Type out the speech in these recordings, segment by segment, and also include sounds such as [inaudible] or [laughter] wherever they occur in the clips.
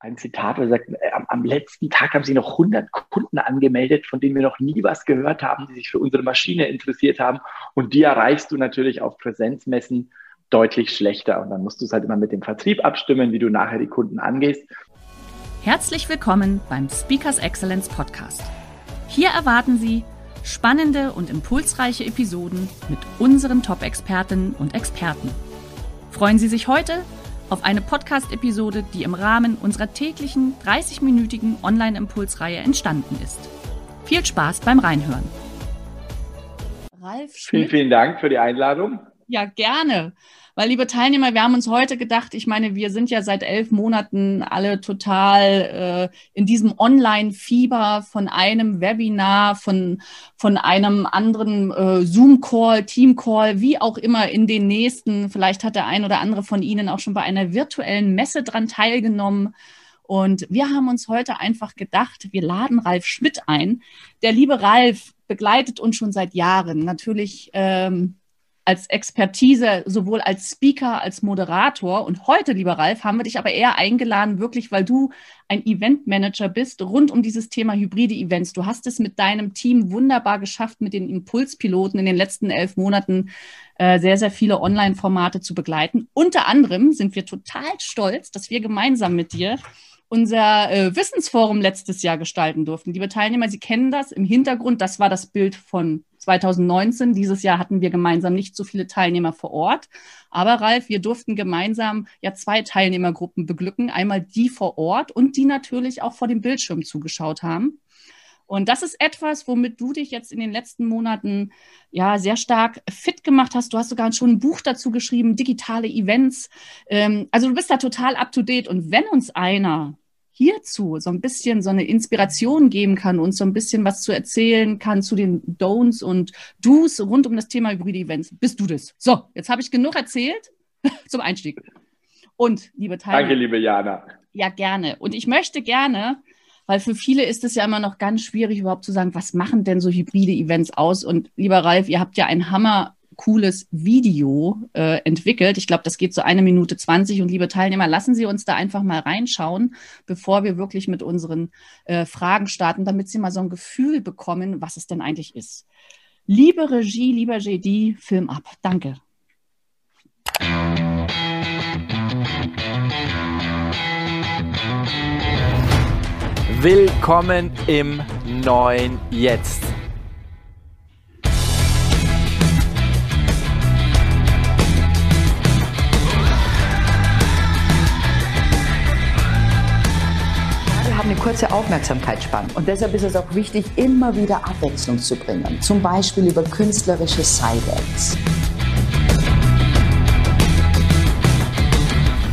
ein Zitat, wo er sagt, äh, am, am, letzten Tag haben sie noch 100 Kunden angemeldet, von denen wir noch nie was gehört haben, die sich für unsere Maschine interessiert haben. Und die erreichst du natürlich auf Präsenzmessen deutlich schlechter. Und dann musst du es halt immer mit dem Vertrieb abstimmen, wie du nachher die Kunden angehst. Herzlich willkommen beim Speakers Excellence Podcast. Hier erwarten Sie spannende und impulsreiche Episoden mit unseren Top-Expertinnen und Experten. Freuen Sie sich heute auf eine Podcast-Episode, die im Rahmen unserer täglichen 30-minütigen Online-Impulsreihe entstanden ist. Viel Spaß beim Reinhören. Ralf Schmidt. Vielen, vielen Dank für die Einladung. Ja, gerne. Weil, liebe Teilnehmer, wir haben uns heute gedacht, ich meine, wir sind ja seit elf Monaten alle total äh, in diesem Online-Fieber von einem Webinar, von, von einem anderen äh, Zoom-Call, Team-Call, wie auch immer in den nächsten. Vielleicht hat der ein oder andere von Ihnen auch schon bei einer virtuellen Messe dran teilgenommen. Und wir haben uns heute einfach gedacht, wir laden Ralf Schmidt ein. Der liebe Ralf begleitet uns schon seit Jahren. Natürlich ähm, als Expertise, sowohl als Speaker, als Moderator. Und heute, lieber Ralf, haben wir dich aber eher eingeladen, wirklich, weil du ein Eventmanager bist rund um dieses Thema hybride Events. Du hast es mit deinem Team wunderbar geschafft, mit den Impulspiloten in den letzten elf Monaten äh, sehr, sehr viele Online-Formate zu begleiten. Unter anderem sind wir total stolz, dass wir gemeinsam mit dir unser äh, Wissensforum letztes Jahr gestalten durften. Liebe Teilnehmer, Sie kennen das im Hintergrund. Das war das Bild von 2019. Dieses Jahr hatten wir gemeinsam nicht so viele Teilnehmer vor Ort. Aber Ralf, wir durften gemeinsam ja zwei Teilnehmergruppen beglücken. Einmal die vor Ort und die natürlich auch vor dem Bildschirm zugeschaut haben. Und das ist etwas, womit du dich jetzt in den letzten Monaten ja sehr stark fit gemacht hast. Du hast sogar schon ein Buch dazu geschrieben, digitale Events. Ähm, also du bist da total up to date. Und wenn uns einer hierzu so ein bisschen so eine Inspiration geben kann und so ein bisschen was zu erzählen kann zu den Don'ts und Do's rund um das Thema hybride Events, bist du das. So, jetzt habe ich genug erzählt [laughs] zum Einstieg. Und liebe Teilnehmer. Danke, liebe Jana. Ja, gerne. Und ich möchte gerne weil für viele ist es ja immer noch ganz schwierig, überhaupt zu sagen, was machen denn so hybride Events aus? Und lieber Ralf, ihr habt ja ein Hammer cooles Video äh, entwickelt. Ich glaube, das geht so eine Minute zwanzig. Und liebe Teilnehmer, lassen Sie uns da einfach mal reinschauen, bevor wir wirklich mit unseren äh, Fragen starten, damit Sie mal so ein Gefühl bekommen, was es denn eigentlich ist. Liebe Regie, lieber JD, Film ab. Danke. Willkommen im neuen Jetzt. Kurze Aufmerksamkeitsspanne und deshalb ist es auch wichtig, immer wieder Abwechslung zu bringen. Zum Beispiel über künstlerische Side-Acts.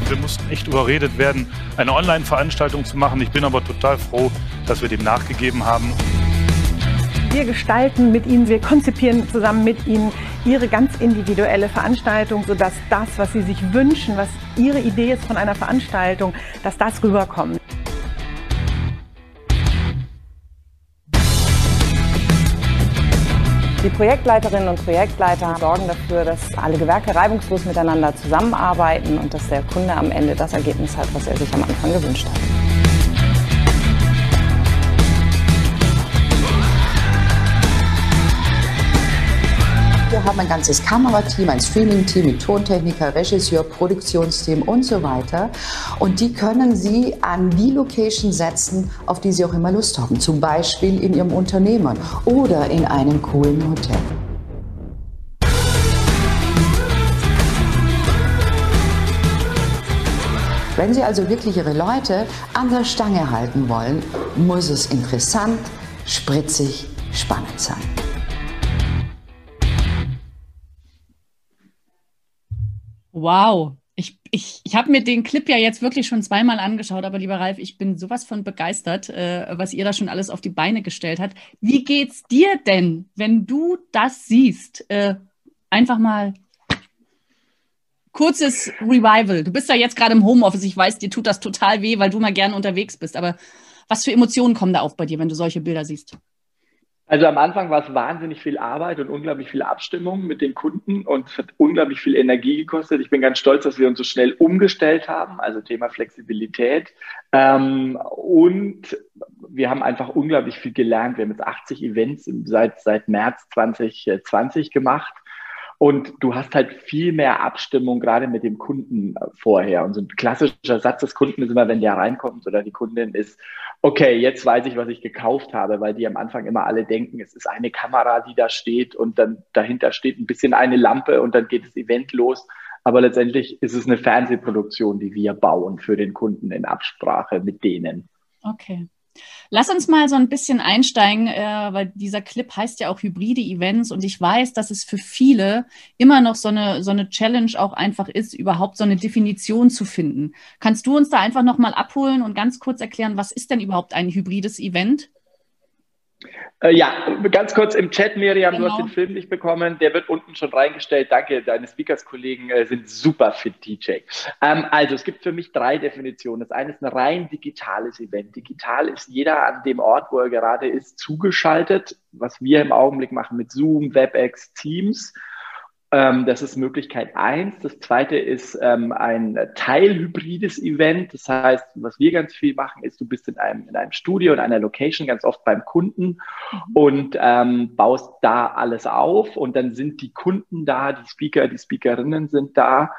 Wir mussten echt überredet werden, eine Online-Veranstaltung zu machen. Ich bin aber total froh, dass wir dem nachgegeben haben. Wir gestalten mit Ihnen, wir konzipieren zusammen mit Ihnen Ihre ganz individuelle Veranstaltung, sodass das, was Sie sich wünschen, was Ihre Idee ist von einer Veranstaltung, dass das rüberkommt. Die Projektleiterinnen und Projektleiter sorgen dafür, dass alle Gewerke reibungslos miteinander zusammenarbeiten und dass der Kunde am Ende das Ergebnis hat, was er sich am Anfang gewünscht hat. Haben ein ganzes Kamerateam, ein Streaming-Team mit Tontechniker, Regisseur, Produktionsteam und so weiter. Und die können Sie an die Location setzen, auf die Sie auch immer Lust haben. Zum Beispiel in Ihrem Unternehmen oder in einem coolen Hotel. Wenn Sie also wirklich Ihre Leute an der Stange halten wollen, muss es interessant, spritzig, spannend sein. Wow, Ich, ich, ich habe mir den Clip ja jetzt wirklich schon zweimal angeschaut, aber lieber Ralf, ich bin sowas von begeistert, äh, was ihr da schon alles auf die Beine gestellt habt. Wie geht's dir denn, wenn du das siehst? Äh, einfach mal kurzes Revival. Du bist ja jetzt gerade im Homeoffice. Ich weiß, dir tut das total weh, weil du mal gerne unterwegs bist. Aber was für Emotionen kommen da auf bei dir, wenn du solche Bilder siehst? Also am Anfang war es wahnsinnig viel Arbeit und unglaublich viel Abstimmung mit den Kunden und es hat unglaublich viel Energie gekostet. Ich bin ganz stolz, dass wir uns so schnell umgestellt haben, also Thema Flexibilität. Ähm, und wir haben einfach unglaublich viel gelernt. Wir haben jetzt 80 Events seit, seit März 2020 gemacht. Und du hast halt viel mehr Abstimmung gerade mit dem Kunden vorher. Und so ein klassischer Satz des Kunden ist immer, wenn der reinkommt oder die Kundin ist, okay, jetzt weiß ich, was ich gekauft habe, weil die am Anfang immer alle denken, es ist eine Kamera, die da steht und dann dahinter steht ein bisschen eine Lampe und dann geht das Event los. Aber letztendlich ist es eine Fernsehproduktion, die wir bauen für den Kunden in Absprache mit denen. Okay. Lass uns mal so ein bisschen einsteigen, äh, weil dieser Clip heißt ja auch hybride Events und ich weiß, dass es für viele immer noch so eine, so eine Challenge auch einfach ist, überhaupt so eine Definition zu finden. Kannst du uns da einfach nochmal abholen und ganz kurz erklären, was ist denn überhaupt ein hybrides Event? Äh, ja, ganz kurz im Chat, Miriam, genau. du hast genau. den Film nicht bekommen, der wird unten schon reingestellt. Danke, deine Speakers-Kollegen äh, sind super fit, DJ. Ähm, also, es gibt für mich drei Definitionen. Das eine ist ein rein digitales Event. Digital ist jeder an dem Ort, wo er gerade ist, zugeschaltet, was wir im Augenblick machen mit Zoom, WebEx, Teams. Ähm, das ist Möglichkeit eins. Das zweite ist ähm, ein teilhybrides Event. Das heißt, was wir ganz viel machen, ist, du bist in einem, in einem Studio, in einer Location, ganz oft beim Kunden mhm. und ähm, baust da alles auf und dann sind die Kunden da, die Speaker, die Speakerinnen sind da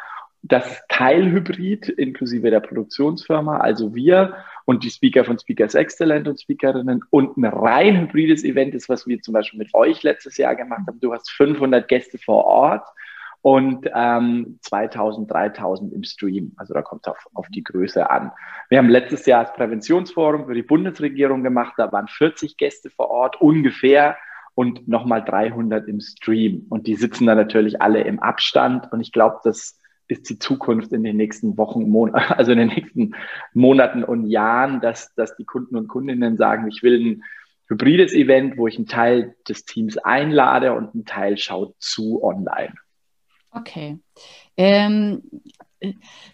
das Teilhybrid inklusive der Produktionsfirma, also wir und die Speaker von Speakers Excellent und Speakerinnen und ein rein hybrides Event ist, was wir zum Beispiel mit euch letztes Jahr gemacht haben. Du hast 500 Gäste vor Ort und ähm, 2000, 3000 im Stream. Also da kommt es auf, auf die Größe an. Wir haben letztes Jahr das Präventionsforum für die Bundesregierung gemacht. Da waren 40 Gäste vor Ort ungefähr und nochmal 300 im Stream. Und die sitzen da natürlich alle im Abstand. Und ich glaube, dass ist die Zukunft in den nächsten Wochen, Mon [laughs] also in den nächsten Monaten und Jahren, dass, dass die Kunden und Kundinnen sagen, ich will ein hybrides Event, wo ich einen Teil des Teams einlade und einen Teil schaut zu online. Okay. Ähm,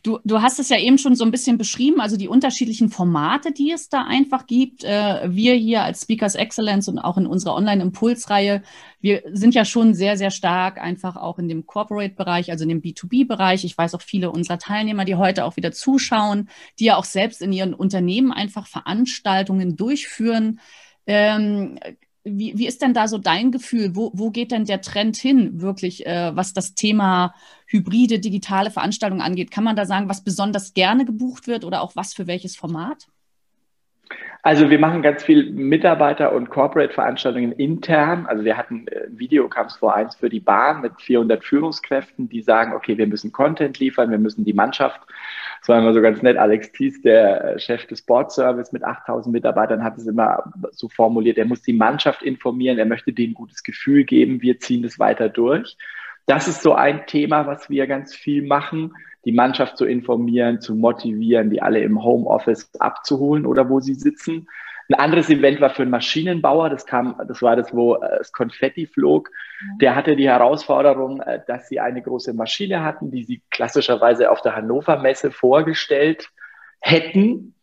Du, du hast es ja eben schon so ein bisschen beschrieben, also die unterschiedlichen Formate, die es da einfach gibt. Äh, wir hier als Speakers Excellence und auch in unserer Online-Impulsreihe, wir sind ja schon sehr, sehr stark einfach auch in dem Corporate-Bereich, also in dem B2B-Bereich. Ich weiß auch viele unserer Teilnehmer, die heute auch wieder zuschauen, die ja auch selbst in ihren Unternehmen einfach Veranstaltungen durchführen. Ähm, wie, wie ist denn da so dein Gefühl? Wo, wo geht denn der Trend hin, wirklich, äh, was das Thema hybride, digitale Veranstaltungen angeht? Kann man da sagen, was besonders gerne gebucht wird oder auch was für welches Format? Also wir machen ganz viel Mitarbeiter- und Corporate-Veranstaltungen intern. Also wir hatten äh, ein Video, kam vor eins für die Bahn mit 400 Führungskräften, die sagen, okay, wir müssen Content liefern, wir müssen die Mannschaft das war immer so ganz nett. Alex Thies, der Chef des Board Service mit 8000 Mitarbeitern, hat es immer so formuliert, er muss die Mannschaft informieren, er möchte denen ein gutes Gefühl geben, wir ziehen das weiter durch. Das ist so ein Thema, was wir ganz viel machen, die Mannschaft zu informieren, zu motivieren, die alle im Homeoffice abzuholen oder wo sie sitzen. Ein anderes Event war für einen Maschinenbauer, das kam, das war das, wo äh, das Konfetti flog. Der hatte die Herausforderung, äh, dass sie eine große Maschine hatten, die sie klassischerweise auf der Hannover Messe vorgestellt hätten.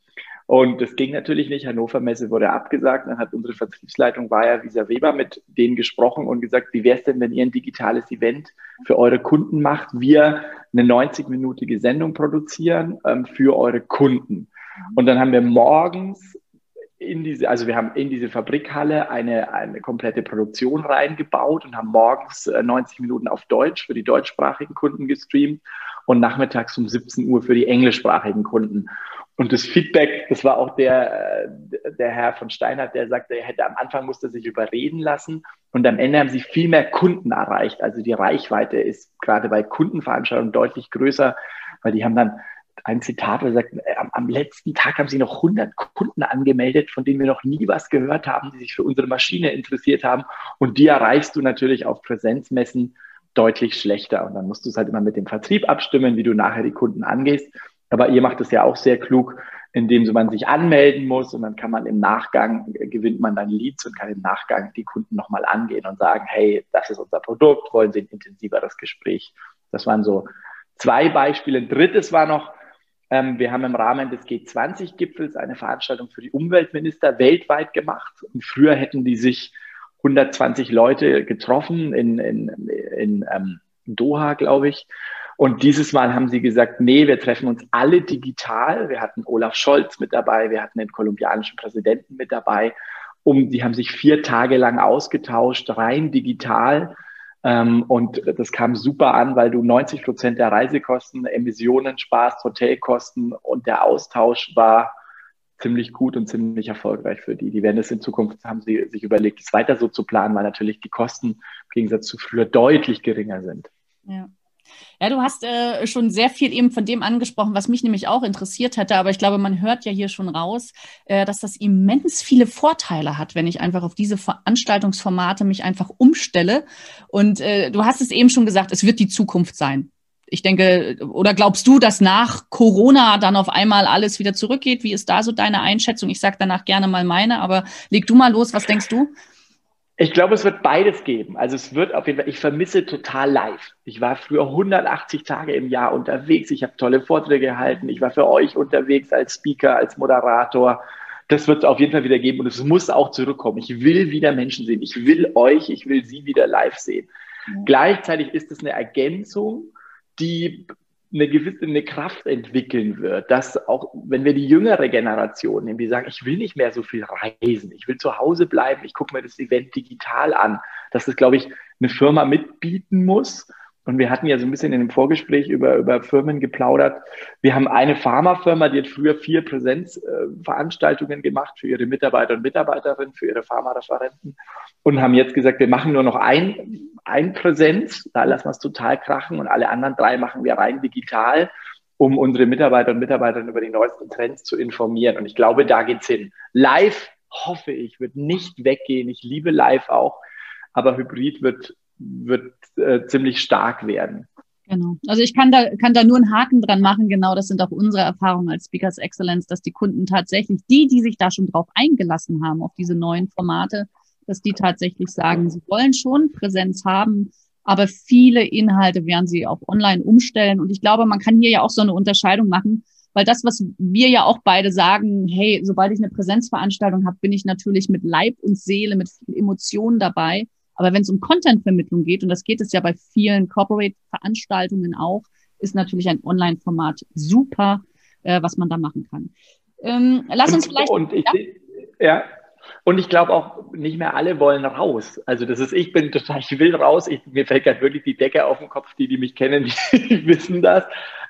Und das ging natürlich nicht. Hannover Messe wurde abgesagt. Dann hat unsere Vertriebsleitung Bayer Wieser Weber mit denen gesprochen und gesagt, wie wäre es denn, wenn ihr ein digitales Event für eure Kunden macht? Wir eine 90-minütige Sendung produzieren ähm, für eure Kunden. Und dann haben wir morgens in diese, also wir haben in diese Fabrikhalle eine, eine komplette Produktion reingebaut und haben morgens 90 äh, Minuten auf Deutsch für die deutschsprachigen Kunden gestreamt und nachmittags um 17 Uhr für die englischsprachigen Kunden. Und das Feedback, das war auch der, äh, der Herr von Steinhardt, der sagte, er hätte am Anfang musste sich überreden lassen und am Ende haben sie viel mehr Kunden erreicht. Also die Reichweite ist gerade bei Kundenveranstaltungen deutlich größer, weil die haben dann ein Zitat, er sagt, äh, am, am, letzten Tag haben sie noch 100 Kunden angemeldet, von denen wir noch nie was gehört haben, die sich für unsere Maschine interessiert haben. Und die erreichst du natürlich auf Präsenzmessen deutlich schlechter. Und dann musst du es halt immer mit dem Vertrieb abstimmen, wie du nachher die Kunden angehst. Aber ihr macht es ja auch sehr klug, indem man sich anmelden muss und dann kann man im Nachgang, gewinnt man dann Leads und kann im Nachgang die Kunden nochmal angehen und sagen, hey, das ist unser Produkt, wollen Sie ein intensiveres Gespräch. Das waren so zwei Beispiele. Ein drittes war noch, ähm, wir haben im Rahmen des G20-Gipfels eine Veranstaltung für die Umweltminister weltweit gemacht. Und früher hätten die sich 120 Leute getroffen in, in, in ähm, Doha, glaube ich. Und dieses Mal haben sie gesagt, nee, wir treffen uns alle digital. Wir hatten Olaf Scholz mit dabei, wir hatten den kolumbianischen Präsidenten mit dabei. Um, die haben sich vier Tage lang ausgetauscht, rein digital. Ähm, und das kam super an, weil du 90 Prozent der Reisekosten, Emissionen sparst, Hotelkosten und der Austausch war ziemlich gut und ziemlich erfolgreich für die. Die werden es in Zukunft, haben sie sich überlegt, es weiter so zu planen, weil natürlich die Kosten im Gegensatz zu früher deutlich geringer sind. Ja. Ja, du hast äh, schon sehr viel eben von dem angesprochen, was mich nämlich auch interessiert hätte, aber ich glaube, man hört ja hier schon raus, äh, dass das immens viele Vorteile hat, wenn ich einfach auf diese Veranstaltungsformate mich einfach umstelle. Und äh, du hast es eben schon gesagt, es wird die Zukunft sein. Ich denke, oder glaubst du, dass nach Corona dann auf einmal alles wieder zurückgeht? Wie ist da so deine Einschätzung? Ich sage danach gerne mal meine, aber leg du mal los, was denkst du? Ich glaube, es wird beides geben. Also es wird auf jeden Fall, ich vermisse total live. Ich war früher 180 Tage im Jahr unterwegs. Ich habe tolle Vorträge gehalten. Ich war für euch unterwegs als Speaker, als Moderator. Das wird es auf jeden Fall wieder geben und es muss auch zurückkommen. Ich will wieder Menschen sehen. Ich will euch, ich will sie wieder live sehen. Mhm. Gleichzeitig ist es eine Ergänzung, die eine gewisse eine Kraft entwickeln wird, dass auch wenn wir die jüngere Generation nehmen, die sagen, ich will nicht mehr so viel reisen, ich will zu Hause bleiben, ich gucke mir das Event digital an, dass das, glaube ich, eine Firma mitbieten muss. Und wir hatten ja so ein bisschen in dem Vorgespräch über, über Firmen geplaudert. Wir haben eine Pharmafirma, die hat früher vier Präsenzveranstaltungen gemacht für ihre Mitarbeiter und Mitarbeiterinnen, für ihre Pharmareferenten und haben jetzt gesagt, wir machen nur noch ein, ein Präsenz, da lassen wir es total krachen und alle anderen drei machen wir rein digital, um unsere Mitarbeiter und Mitarbeiterinnen über die neuesten Trends zu informieren. Und ich glaube, da geht's hin. Live, hoffe ich, wird nicht weggehen. Ich liebe live auch, aber Hybrid wird, wird äh, ziemlich stark werden. Genau. Also ich kann da, kann da nur einen Haken dran machen. Genau, das sind auch unsere Erfahrungen als Speakers Excellence, dass die Kunden tatsächlich, die, die sich da schon drauf eingelassen haben, auf diese neuen Formate, dass die tatsächlich sagen, sie wollen schon Präsenz haben, aber viele Inhalte werden sie auch online umstellen. Und ich glaube, man kann hier ja auch so eine Unterscheidung machen, weil das, was wir ja auch beide sagen, hey, sobald ich eine Präsenzveranstaltung habe, bin ich natürlich mit Leib und Seele, mit viel Emotionen dabei. Aber wenn es um Contentvermittlung geht, und das geht es ja bei vielen Corporate-Veranstaltungen auch, ist natürlich ein Online-Format super, äh, was man da machen kann. Ähm, lass uns vielleicht. Und ich, ja? ja, und ich glaube auch, nicht mehr alle wollen raus. Also das ist, ich bin total, ich will raus. Ich, mir fällt gerade wirklich die Decke auf den Kopf. Die, die mich kennen, [laughs] die wissen das.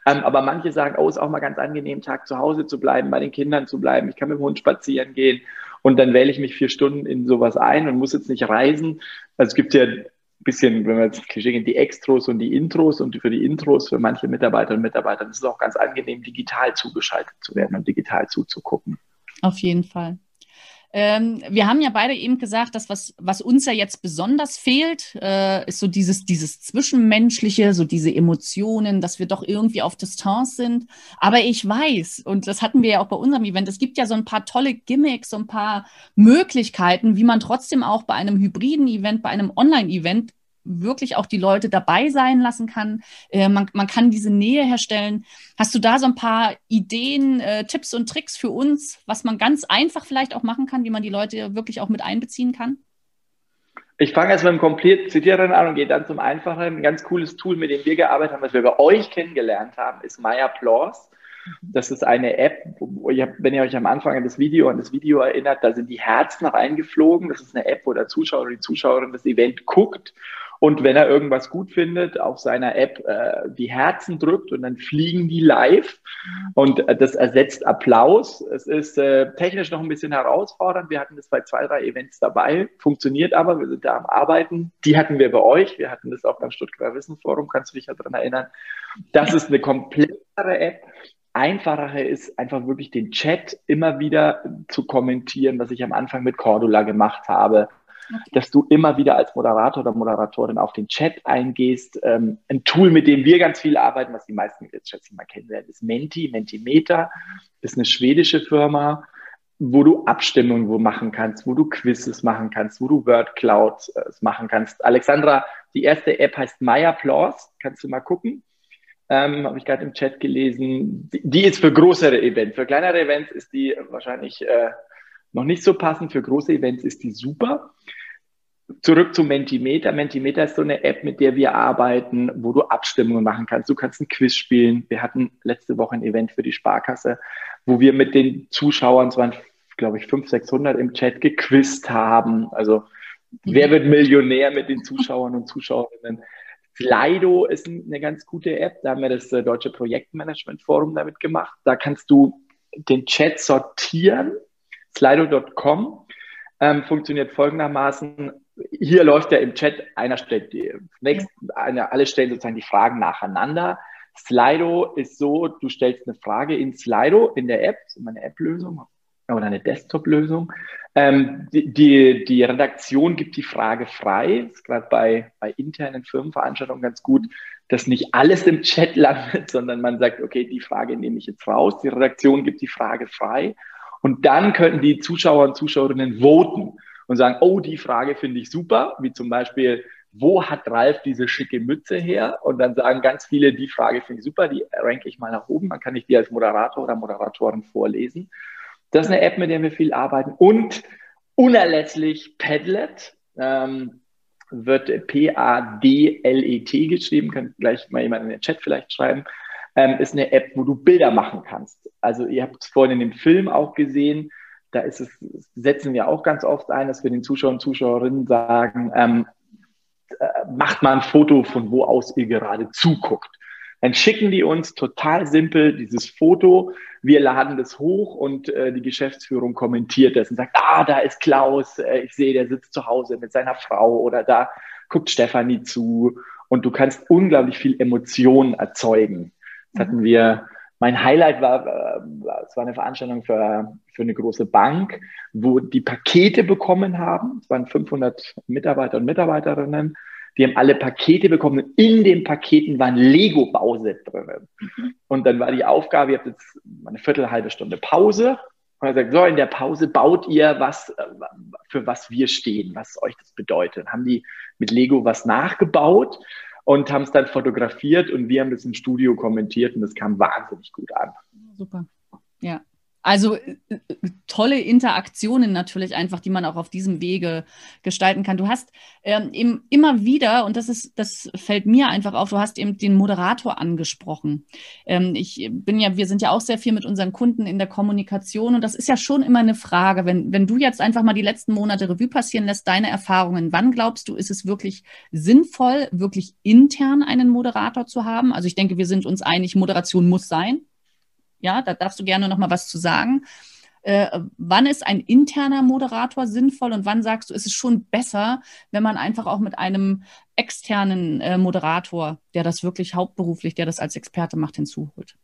Ähm, aber manche sagen, oh, ist auch mal ganz angenehm, Tag zu Hause zu bleiben, bei den Kindern zu bleiben. Ich kann mit dem Hund spazieren gehen. Und dann wähle ich mich vier Stunden in sowas ein und muss jetzt nicht reisen. Also es gibt ja ein bisschen, wenn wir jetzt Klischee die Extros und die Intros und für die Intros für manche Mitarbeiter und Mitarbeiter ist es auch ganz angenehm, digital zugeschaltet zu werden und digital zuzugucken. Auf jeden Fall. Ähm, wir haben ja beide eben gesagt, dass was, was uns ja jetzt besonders fehlt, äh, ist so dieses, dieses Zwischenmenschliche, so diese Emotionen, dass wir doch irgendwie auf Distanz sind. Aber ich weiß, und das hatten wir ja auch bei unserem Event, es gibt ja so ein paar tolle Gimmicks, so ein paar Möglichkeiten, wie man trotzdem auch bei einem hybriden Event, bei einem Online-Event wirklich auch die Leute dabei sein lassen kann. Äh, man, man kann diese Nähe herstellen. Hast du da so ein paar Ideen, äh, Tipps und Tricks für uns, was man ganz einfach vielleicht auch machen kann, wie man die Leute wirklich auch mit einbeziehen kann? Ich fange jetzt mit dem Komplizierteren an und gehe dann zum Einfachen. Ein ganz cooles Tool, mit dem wir gearbeitet haben, was wir bei euch kennengelernt haben, ist MyApplause. Das ist eine App, wo ihr, wenn ihr euch am Anfang an das Video, an das Video erinnert, da sind die Herzen reingeflogen. Das ist eine App, wo der Zuschauer oder die Zuschauerin das Event guckt und wenn er irgendwas gut findet, auf seiner App äh, die Herzen drückt und dann fliegen die live. Und äh, das ersetzt Applaus. Es ist äh, technisch noch ein bisschen herausfordernd. Wir hatten das bei zwei, drei Events dabei, funktioniert aber, wir sind da am Arbeiten. Die hatten wir bei euch. Wir hatten das auch beim Stuttgarter Wissensforum, kannst du dich ja daran erinnern. Das ist eine komplexere App. Einfacher ist einfach wirklich den Chat immer wieder zu kommentieren, was ich am Anfang mit Cordula gemacht habe dass du immer wieder als Moderator oder Moderatorin auf den Chat eingehst. Ähm, ein Tool, mit dem wir ganz viel arbeiten, was die meisten jetzt schätze ich mal kennen werden, ist Menti, Mentimeter, ist eine schwedische Firma, wo du Abstimmungen wo machen kannst, wo du Quizzes machen kannst, wo du Word Cloud äh, machen kannst. Alexandra, die erste App heißt MyApplause, kannst du mal gucken. Ähm, Habe ich gerade im Chat gelesen. Die, die, ist für größere Events. Für kleinere Events ist die wahrscheinlich äh, noch nicht so passend. Für große Events ist die super. Zurück zu Mentimeter. Mentimeter ist so eine App, mit der wir arbeiten, wo du Abstimmungen machen kannst. Du kannst ein Quiz spielen. Wir hatten letzte Woche ein Event für die Sparkasse, wo wir mit den Zuschauern, es waren, glaube ich, 500, 600 im Chat gequizt haben. Also, wer wird Millionär mit den Zuschauern und Zuschauerinnen? Slido ist eine ganz gute App. Da haben wir das äh, Deutsche Projektmanagement Forum damit gemacht. Da kannst du den Chat sortieren. Slido.com ähm, funktioniert folgendermaßen. Hier läuft ja im Chat, einer stellt die nächst, eine, alle stellen sozusagen die Fragen nacheinander. Slido ist so, du stellst eine Frage in Slido in der App, das ist immer eine App-Lösung oder eine Desktop-Lösung. Ähm, die, die, die, Redaktion gibt die Frage frei. Das ist gerade bei, bei internen Firmenveranstaltungen ganz gut, dass nicht alles im Chat [laughs] landet, sondern man sagt, okay, die Frage nehme ich jetzt raus. Die Redaktion gibt die Frage frei. Und dann könnten die Zuschauer und Zuschauerinnen voten und sagen, oh, die Frage finde ich super, wie zum Beispiel, wo hat Ralf diese schicke Mütze her? Und dann sagen ganz viele, die Frage finde ich super, die ranke ich mal nach oben, dann kann ich die als Moderator oder Moderatorin vorlesen. Das ist eine App, mit der wir viel arbeiten. Und unerlässlich Padlet. Ähm, wird P-A-D-L-E-T geschrieben, kann gleich mal jemand in den Chat vielleicht schreiben, ähm, ist eine App, wo du Bilder machen kannst. Also ihr habt es vorhin in dem Film auch gesehen, da ist es, setzen wir auch ganz oft ein, dass wir den Zuschauern und Zuschauerinnen sagen, ähm, äh, macht mal ein Foto von wo aus ihr gerade zuguckt. Dann schicken die uns total simpel dieses Foto. Wir laden das hoch und äh, die Geschäftsführung kommentiert das und sagt, ah, da ist Klaus, äh, ich sehe, der sitzt zu Hause mit seiner Frau oder da guckt Stefanie zu. Und du kannst unglaublich viel Emotionen erzeugen. Das hatten wir, mein Highlight war, äh, es war eine Veranstaltung für, für eine große Bank, wo die Pakete bekommen haben. Es waren 500 Mitarbeiter und Mitarbeiterinnen die haben alle Pakete bekommen. In den Paketen waren Lego-Bauset drin. Mhm. Und dann war die Aufgabe, ihr habt jetzt eine Viertel, halbe Stunde Pause. Und er sagt, so, in der Pause baut ihr was, äh, für was wir stehen, was euch das bedeutet. Haben die mit Lego was nachgebaut und haben es dann fotografiert und wir haben das im Studio kommentiert und das kam wahnsinnig gut an. Super. Ja. Also äh, äh, tolle Interaktionen natürlich einfach, die man auch auf diesem Wege gestalten kann. Du hast ähm, eben immer wieder, und das ist, das fällt mir einfach auf, du hast eben den Moderator angesprochen. Ähm, ich bin ja, wir sind ja auch sehr viel mit unseren Kunden in der Kommunikation und das ist ja schon immer eine Frage, wenn, wenn du jetzt einfach mal die letzten Monate Revue passieren lässt, deine Erfahrungen, wann glaubst du, ist es wirklich sinnvoll, wirklich intern einen Moderator zu haben? Also ich denke, wir sind uns einig, Moderation muss sein. Ja, da darfst du gerne noch mal was zu sagen. Äh, wann ist ein interner Moderator sinnvoll und wann sagst du, ist es schon besser, wenn man einfach auch mit einem externen äh, Moderator, der das wirklich hauptberuflich, der das als Experte macht, hinzuholt?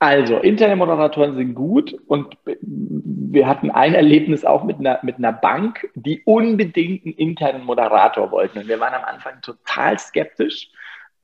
Also, interne Moderatoren sind gut und wir hatten ein Erlebnis auch mit einer, mit einer Bank, die unbedingt einen internen Moderator wollten. Und wir waren am Anfang total skeptisch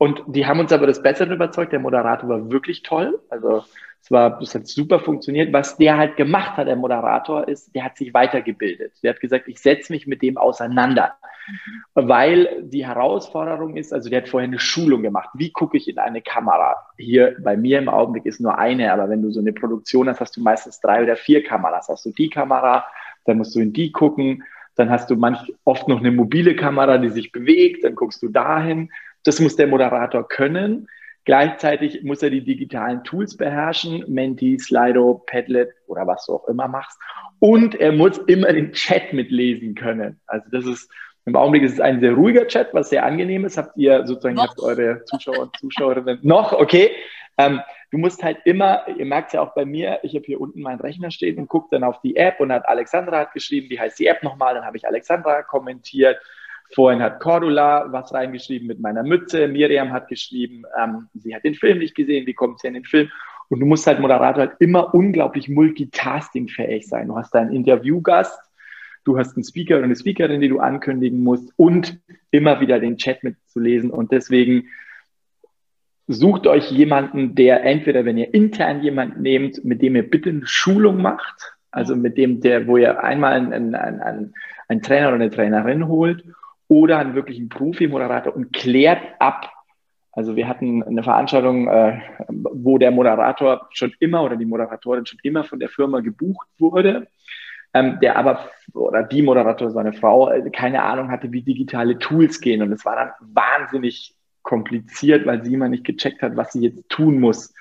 und die haben uns aber das Bessere überzeugt. Der Moderator war wirklich toll. Also es war, das hat super funktioniert. Was der halt gemacht hat, der Moderator, ist, der hat sich weitergebildet. Der hat gesagt, ich setze mich mit dem auseinander. Mhm. Weil die Herausforderung ist, also der hat vorher eine Schulung gemacht. Wie gucke ich in eine Kamera? Hier bei mir im Augenblick ist nur eine, aber wenn du so eine Produktion hast, hast du meistens drei oder vier Kameras. Hast du die Kamera, dann musst du in die gucken. Dann hast du manch, oft noch eine mobile Kamera, die sich bewegt, dann guckst du dahin das muss der Moderator können. Gleichzeitig muss er die digitalen Tools beherrschen, Menti, Slido, Padlet oder was du auch immer machst. Und er muss immer den Chat mitlesen können. Also das ist, im Augenblick ist es ein sehr ruhiger Chat, was sehr angenehm ist. Habt ihr sozusagen, habt eure Zuschauer und Zuschauerinnen noch, okay. Ähm, du musst halt immer, ihr merkt es ja auch bei mir, ich habe hier unten meinen Rechner stehen und gucke dann auf die App und hat Alexandra hat geschrieben, wie heißt die App nochmal, dann habe ich Alexandra kommentiert Vorhin hat Cordula was reingeschrieben mit meiner Mütze. Miriam hat geschrieben, ähm, sie hat den Film nicht gesehen. Wie kommt sie in den Film? Und du musst halt Moderator halt immer unglaublich multitaskingfähig sein. Du hast deinen Interviewgast, du hast einen Speaker oder eine Speakerin, die du ankündigen musst und immer wieder den Chat mitzulesen. Und deswegen sucht euch jemanden, der entweder, wenn ihr intern jemanden nehmt, mit dem ihr bitte eine Schulung macht, also mit dem, der, wo ihr einmal einen, einen, einen, einen Trainer oder eine Trainerin holt oder einen wirklichen Profi-Moderator und klärt ab. Also wir hatten eine Veranstaltung, äh, wo der Moderator schon immer oder die Moderatorin schon immer von der Firma gebucht wurde, ähm, der aber oder die Moderator, so eine Frau, äh, keine Ahnung hatte, wie digitale Tools gehen. Und es war dann wahnsinnig kompliziert, weil sie immer nicht gecheckt hat, was sie jetzt tun muss.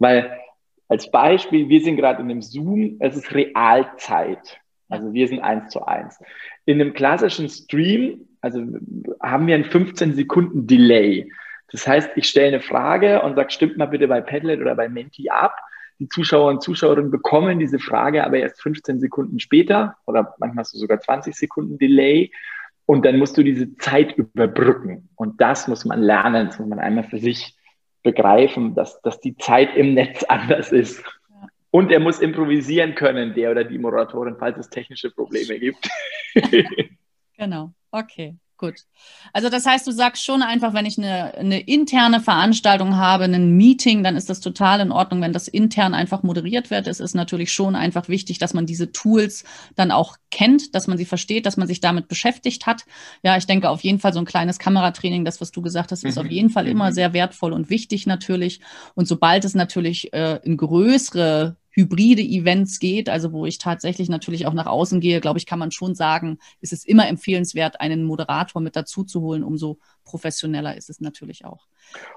Weil als Beispiel, wir sind gerade in einem Zoom, es ist Realzeit. Also wir sind eins zu eins. In einem klassischen Stream, also haben wir einen 15 Sekunden Delay. Das heißt, ich stelle eine Frage und sage, stimmt mal bitte bei Padlet oder bei Menti ab. Die Zuschauer und Zuschauerinnen bekommen diese Frage aber erst 15 Sekunden später oder manchmal hast du sogar 20 Sekunden Delay. Und dann musst du diese Zeit überbrücken. Und das muss man lernen. Das muss man einmal für sich begreifen, dass, dass die Zeit im Netz anders ist. Und er muss improvisieren können, der oder die Moderatorin, falls es technische Probleme gibt. [laughs] genau, okay. Gut. Also das heißt, du sagst schon einfach, wenn ich eine, eine interne Veranstaltung habe, ein Meeting, dann ist das total in Ordnung, wenn das intern einfach moderiert wird. Es ist natürlich schon einfach wichtig, dass man diese Tools dann auch kennt, dass man sie versteht, dass man sich damit beschäftigt hat. Ja, ich denke auf jeden Fall so ein kleines Kameratraining, das, was du gesagt hast, ist mhm. auf jeden Fall immer mhm. sehr wertvoll und wichtig natürlich. Und sobald es natürlich äh, in größere hybride Events geht, also wo ich tatsächlich natürlich auch nach außen gehe, glaube ich, kann man schon sagen, ist es immer empfehlenswert, einen Moderator mit dazu zu holen. Umso professioneller ist es natürlich auch.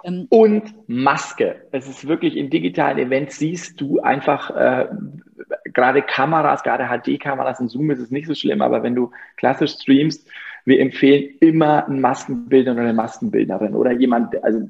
Ähm, und Maske. Es ist wirklich in digitalen Events siehst du einfach äh, gerade Kameras, gerade HD-Kameras, in Zoom ist es nicht so schlimm, aber wenn du klassisch streamst, wir empfehlen immer einen Maskenbildner oder eine Maskenbildnerin oder jemand, also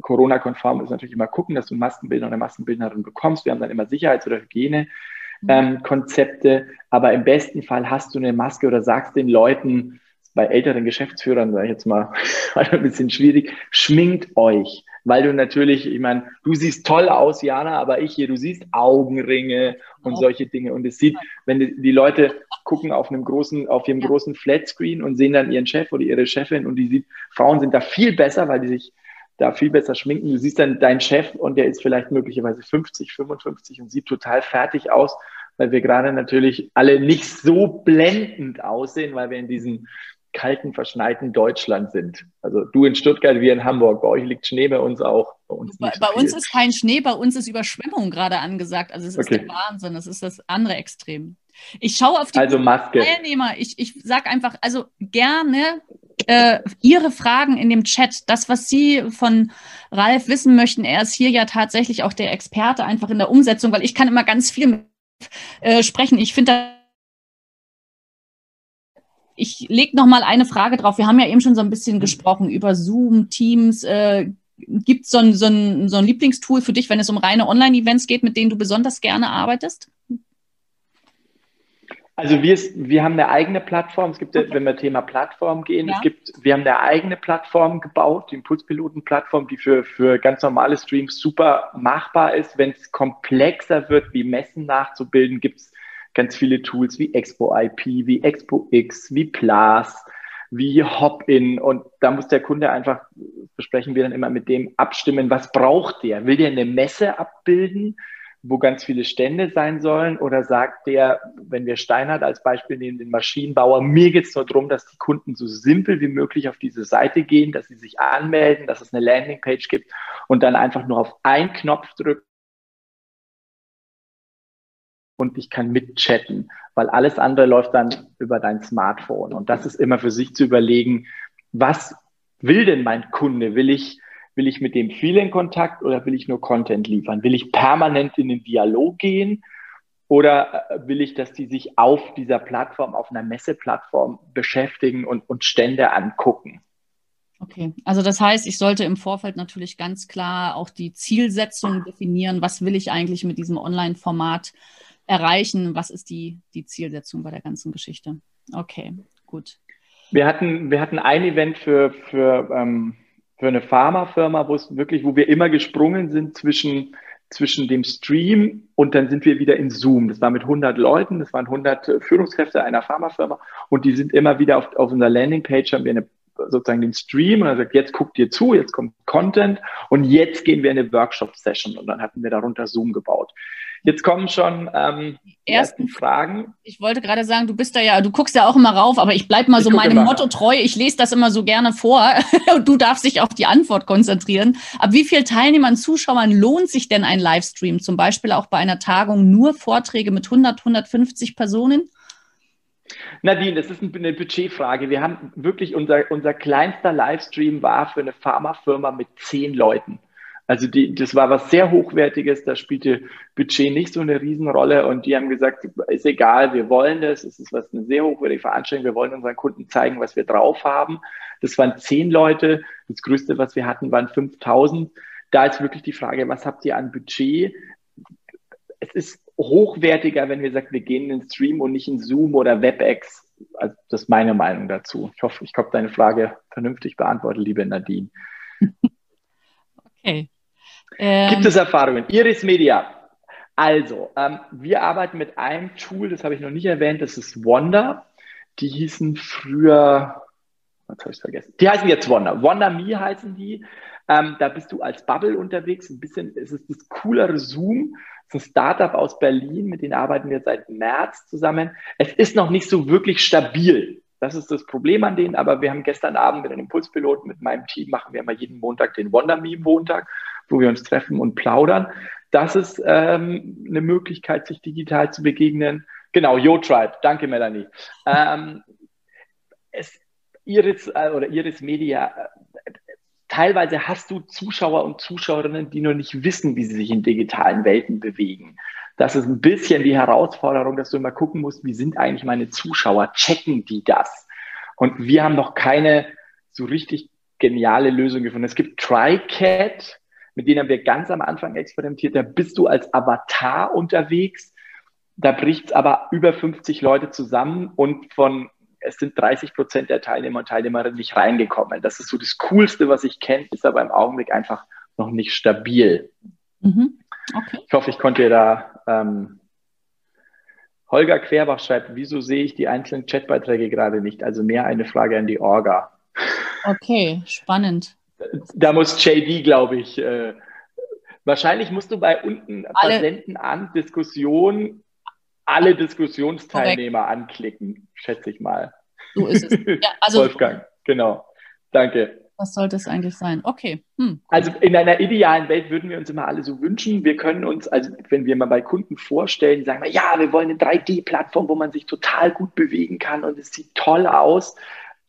Corona-konform ist natürlich immer gucken, dass du einen Maskenbildner oder eine Maskenbildnerin bekommst. Wir haben dann immer Sicherheits- oder Hygienekonzepte, ähm, aber im besten Fall hast du eine Maske oder sagst den Leuten, bei älteren Geschäftsführern, sage ich jetzt mal, [laughs] ein bisschen schwierig, schminkt euch weil du natürlich, ich meine, du siehst toll aus, Jana, aber ich hier, du siehst Augenringe und oh. solche Dinge. Und es sieht, wenn die, die, Leute gucken auf einem großen, auf ihrem ja. großen Flatscreen und sehen dann ihren Chef oder ihre Chefin und die sieht, Frauen sind da viel besser, weil die sich da viel besser schminken. Du siehst dann deinen Chef und der ist vielleicht möglicherweise 50, 55 und sieht total fertig aus, weil wir gerade natürlich alle nicht so blendend aussehen, weil wir in diesen kalten, verschneiten Deutschland sind. Also du in Stuttgart, wir in Hamburg. Bei euch liegt Schnee, bei uns auch. Bei uns, bei, bei uns ist kein Schnee, bei uns ist Überschwemmung gerade angesagt. Also es ist okay. der Wahnsinn, das ist das andere Extrem. Ich schaue auf die also Teilnehmer. Ich, ich sage einfach, also gerne äh, Ihre Fragen in dem Chat, das, was Sie von Ralf wissen möchten. Er ist hier ja tatsächlich auch der Experte einfach in der Umsetzung, weil ich kann immer ganz viel äh, sprechen. Ich finde ich lege noch mal eine Frage drauf. Wir haben ja eben schon so ein bisschen gesprochen über Zoom, Teams. Äh, Gibt es so ein, so, ein, so ein Lieblingstool für dich, wenn es um reine Online-Events geht, mit denen du besonders gerne arbeitest? Also wir, wir haben eine eigene Plattform. Es gibt, wenn wir Thema Plattform gehen, ja. es gibt, wir haben eine eigene Plattform gebaut, die Impulspiloten-Plattform, die für, für ganz normale Streams super machbar ist. Wenn es komplexer wird, wie Messen nachzubilden, gibt es ganz viele Tools wie Expo IP, wie Expo X, wie Plas, wie Hop-In und da muss der Kunde einfach, besprechen wir dann immer mit dem abstimmen, was braucht der? Will der eine Messe abbilden, wo ganz viele Stände sein sollen oder sagt der, wenn wir Steinhardt als Beispiel nehmen, den Maschinenbauer, mir geht es nur darum, dass die Kunden so simpel wie möglich auf diese Seite gehen, dass sie sich anmelden, dass es eine Landingpage gibt und dann einfach nur auf einen Knopf drücken und ich kann mitchatten, weil alles andere läuft dann über dein Smartphone. Und das ist immer für sich zu überlegen, was will denn mein Kunde? Will ich, will ich mit dem viel in Kontakt oder will ich nur Content liefern? Will ich permanent in den Dialog gehen? Oder äh, will ich, dass die sich auf dieser Plattform, auf einer Messeplattform beschäftigen und, und Stände angucken? Okay, also das heißt, ich sollte im Vorfeld natürlich ganz klar auch die Zielsetzung definieren. Was will ich eigentlich mit diesem Online-Format erreichen? Was ist die, die Zielsetzung bei der ganzen Geschichte? Okay, gut. Wir hatten, wir hatten ein Event für, für, ähm, für eine Pharmafirma, wo es wirklich, wo wir immer gesprungen sind zwischen zwischen dem Stream und dann sind wir wieder in Zoom. Das war mit 100 Leuten, das waren 100 Führungskräfte einer Pharmafirma und die sind immer wieder auf, auf unserer Landingpage, haben wir eine, sozusagen den Stream und er sagt, jetzt guckt ihr zu, jetzt kommt Content und jetzt gehen wir in eine Workshop-Session und dann hatten wir darunter Zoom gebaut. Jetzt kommen schon ähm, die ersten, ersten Fragen. Ich wollte gerade sagen, du bist da ja, du guckst ja auch immer rauf, aber ich bleibe mal so meinem Motto treu. Ich lese das immer so gerne vor [laughs] und du darfst dich auf die Antwort konzentrieren. Ab wie viel Teilnehmern, Zuschauern lohnt sich denn ein Livestream? Zum Beispiel auch bei einer Tagung nur Vorträge mit 100, 150 Personen? Nadine, das ist eine Budgetfrage. Wir haben wirklich unser, unser kleinster Livestream war für eine Pharmafirma mit zehn Leuten. Also die, das war was sehr Hochwertiges, da spielte Budget nicht so eine Riesenrolle und die haben gesagt, ist egal, wir wollen das, es ist was eine sehr hochwertige Veranstaltung, wir wollen unseren Kunden zeigen, was wir drauf haben. Das waren zehn Leute, das größte, was wir hatten, waren 5000. Da ist wirklich die Frage, was habt ihr an Budget? Es ist hochwertiger, wenn wir sagen, wir gehen in den Stream und nicht in Zoom oder WebEx. Also das ist meine Meinung dazu. Ich hoffe, ich habe deine Frage vernünftig beantwortet, liebe Nadine. [laughs] [laughs] Okay. Ähm, Gibt es Erfahrungen? Iris Media. Also, ähm, wir arbeiten mit einem Tool, das habe ich noch nicht erwähnt, das ist Wonder. Die hießen früher, was habe ich vergessen? Die heißen jetzt Wonder. Wonder Me heißen die. Ähm, da bist du als Bubble unterwegs. Ein bisschen, es ist das coolere Zoom. Es ist ein Startup aus Berlin, mit denen arbeiten wir seit März zusammen. Es ist noch nicht so wirklich stabil. Das ist das Problem an denen, aber wir haben gestern Abend mit einem Impulspiloten, mit meinem Team, machen wir immer jeden Montag den Wonder Me Montag wo wir uns treffen und plaudern. Das ist ähm, eine Möglichkeit, sich digital zu begegnen. Genau, YoTribe. Danke, Melanie. Ähm, es, Iris äh, oder Iris Media, äh, teilweise hast du Zuschauer und Zuschauerinnen, die noch nicht wissen, wie sie sich in digitalen Welten bewegen. Das ist ein bisschen die Herausforderung, dass du immer gucken musst, wie sind eigentlich meine Zuschauer? Checken die das? Und wir haben noch keine so richtig geniale Lösung gefunden. Es gibt TriCat, mit denen haben wir ganz am Anfang experimentiert. Da bist du als Avatar unterwegs. Da bricht es aber über 50 Leute zusammen und von es sind 30 Prozent der Teilnehmer und Teilnehmerinnen nicht reingekommen. Das ist so das Coolste, was ich kenne, ist aber im Augenblick einfach noch nicht stabil. Mhm. Okay. Ich hoffe, ich konnte dir da. Ähm, Holger Querbach schreibt, wieso sehe ich die einzelnen Chatbeiträge gerade nicht? Also mehr eine Frage an die Orga. Okay, spannend da muss JD, glaube ich, äh, wahrscheinlich musst du bei unten alle, Versenden an Diskussion alle Diskussionsteilnehmer Korrekt. anklicken, schätze ich mal. So ist es. Ja, also, [laughs] Wolfgang, genau. Danke. Was sollte es eigentlich sein? Okay. Hm. Also in einer idealen Welt würden wir uns immer alle so wünschen. Wir können uns, also wenn wir mal bei Kunden vorstellen, sagen wir, ja, wir wollen eine 3D-Plattform, wo man sich total gut bewegen kann und es sieht toll aus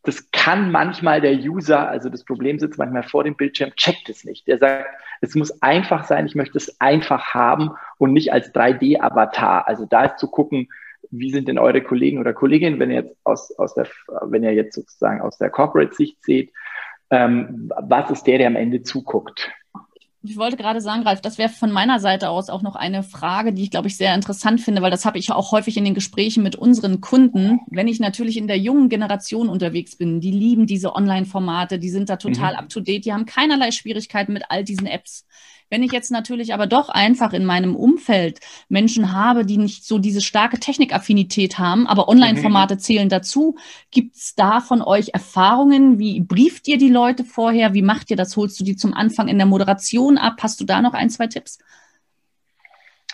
das kann manchmal der User, also das Problem sitzt manchmal vor dem Bildschirm, checkt es nicht. Der sagt, es muss einfach sein, ich möchte es einfach haben und nicht als 3D-Avatar. Also da ist zu gucken, wie sind denn eure Kollegen oder Kolleginnen, wenn ihr jetzt aus, aus der, wenn ihr jetzt sozusagen aus der Corporate-Sicht seht, ähm, was ist der, der am Ende zuguckt? ich wollte gerade sagen, Ralf, das wäre von meiner Seite aus auch noch eine Frage, die ich, glaube ich, sehr interessant finde, weil das habe ich auch häufig in den Gesprächen mit unseren Kunden. Wenn ich natürlich in der jungen Generation unterwegs bin, die lieben diese Online-Formate, die sind da total mhm. up-to-date, die haben keinerlei Schwierigkeiten mit all diesen Apps. Wenn ich jetzt natürlich aber doch einfach in meinem Umfeld Menschen habe, die nicht so diese starke Technikaffinität haben, aber Online-Formate mhm. zählen dazu, gibt es da von euch Erfahrungen? Wie brieft ihr die Leute vorher? Wie macht ihr das? Holst du die zum Anfang in der Moderation ab? Hast du da noch ein, zwei Tipps?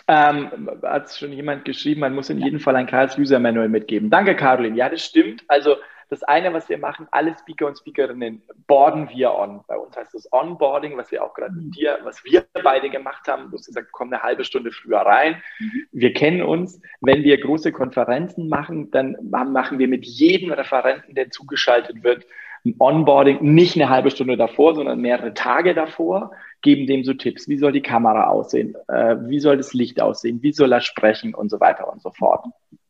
Ähm, hat schon jemand geschrieben, man muss in ja. jedem Fall ein Karls User Manual mitgeben. Danke, Caroline. Ja, das stimmt. Also das eine, was wir machen, alle Speaker und Speakerinnen boarden wir on. Bei uns heißt das Onboarding, was wir auch gerade mit dir, was wir beide gemacht haben. Du hast gesagt, komm eine halbe Stunde früher rein. Mhm. Wir kennen uns. Wenn wir große Konferenzen machen, dann machen wir mit jedem Referenten, der zugeschaltet wird, ein Onboarding, nicht eine halbe Stunde davor, sondern mehrere Tage davor, geben dem so Tipps. Wie soll die Kamera aussehen? Äh, wie soll das Licht aussehen? Wie soll er sprechen? Und so weiter und so fort.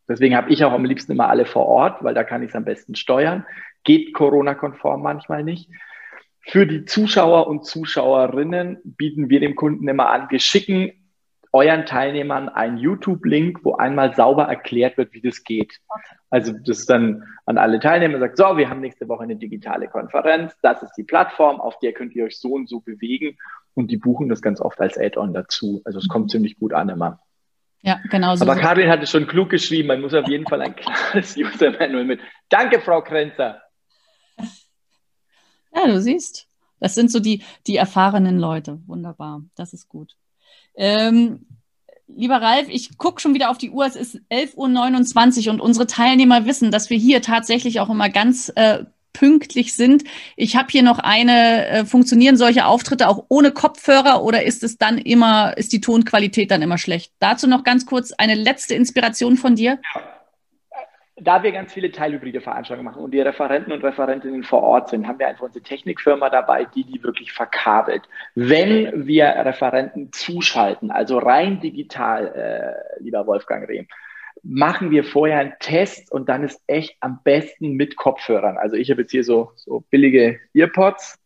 Deswegen habe ich auch am liebsten immer alle vor Ort, weil da kann ich es am besten steuern. Geht Corona-konform manchmal nicht. Für die Zuschauer und Zuschauerinnen bieten wir dem Kunden immer an, wir schicken euren Teilnehmern einen YouTube-Link, wo einmal sauber erklärt wird, wie das geht. Also das ist dann an alle Teilnehmer sagt, so, wir haben nächste Woche eine digitale Konferenz, das ist die Plattform, auf der könnt ihr euch so und so bewegen und die buchen das ganz oft als Add-on dazu. Also es kommt ziemlich gut an immer. Ja, genau so. Aber Karin hat es schon klug geschrieben, man muss auf jeden Fall ein klares [laughs] User-Manual mit. Danke, Frau Krenzer. Ja, du siehst. Das sind so die, die erfahrenen Leute. Wunderbar. Das ist gut. Ähm, lieber Ralf, ich gucke schon wieder auf die Uhr. Es ist 11.29 Uhr und unsere Teilnehmer wissen, dass wir hier tatsächlich auch immer ganz äh, pünktlich sind. Ich habe hier noch eine, äh, funktionieren solche Auftritte auch ohne Kopfhörer oder ist es dann immer, ist die Tonqualität dann immer schlecht? Dazu noch ganz kurz eine letzte Inspiration von dir. Da wir ganz viele teilhybride Veranstaltungen machen und die Referenten und Referentinnen vor Ort sind, haben wir einfach unsere Technikfirma dabei, die die wirklich verkabelt. Wenn wir Referenten zuschalten, also rein digital, äh, lieber Wolfgang Rehm, machen wir vorher einen Test und dann ist echt am besten mit Kopfhörern. Also ich habe jetzt hier so, so billige Earpods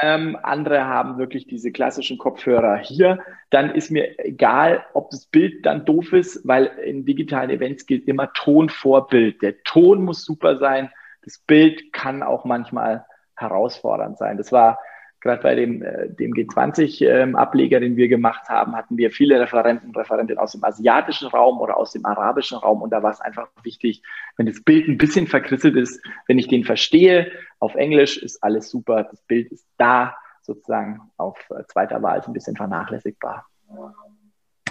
ähm, andere haben wirklich diese klassischen Kopfhörer hier. Dann ist mir egal, ob das Bild dann doof ist, weil in digitalen Events gilt immer Ton vor Bild. Der Ton muss super sein. Das Bild kann auch manchmal herausfordernd sein. Das war gerade bei dem, äh, dem G20-Ableger, ähm, den wir gemacht haben, hatten wir viele Referenten und Referentinnen aus dem asiatischen Raum oder aus dem arabischen Raum. Und da war es einfach wichtig, wenn das Bild ein bisschen verkrisselt ist, wenn ich den verstehe, auf Englisch ist alles super, das Bild ist da, sozusagen auf äh, zweiter Wahl ein bisschen vernachlässigbar.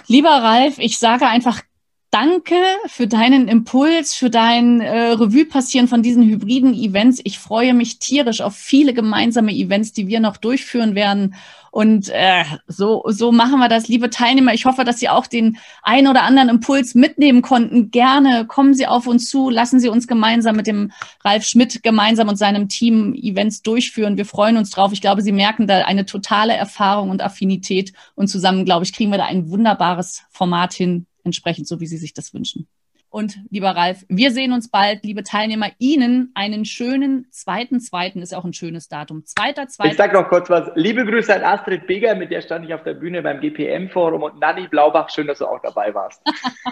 Lieber Ralf, ich sage einfach Danke für deinen Impuls, für dein äh, Revue passieren von diesen hybriden Events. Ich freue mich tierisch auf viele gemeinsame Events, die wir noch durchführen werden. Und äh, so, so machen wir das, liebe Teilnehmer. Ich hoffe, dass Sie auch den ein oder anderen Impuls mitnehmen konnten. Gerne kommen Sie auf uns zu, lassen Sie uns gemeinsam mit dem Ralf Schmidt gemeinsam und seinem Team Events durchführen. Wir freuen uns drauf. Ich glaube, Sie merken da eine totale Erfahrung und Affinität. Und zusammen, glaube ich, kriegen wir da ein wunderbares Format hin, entsprechend so, wie Sie sich das wünschen. Und lieber Ralf, wir sehen uns bald. Liebe Teilnehmer, Ihnen einen schönen zweiten, zweiten ist auch ein schönes Datum. Zweiter, zweiter. Ich sage noch kurz was. Liebe Grüße an Astrid Beger, mit der stand ich auf der Bühne beim GPM-Forum und Nanni Blaubach, schön, dass du auch dabei warst.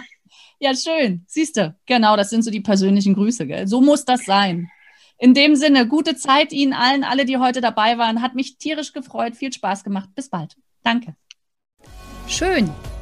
[laughs] ja, schön. Siehst du, genau, das sind so die persönlichen Grüße. Gell? So muss das sein. In dem Sinne, gute Zeit Ihnen allen, alle, die heute dabei waren. Hat mich tierisch gefreut, viel Spaß gemacht. Bis bald. Danke. Schön,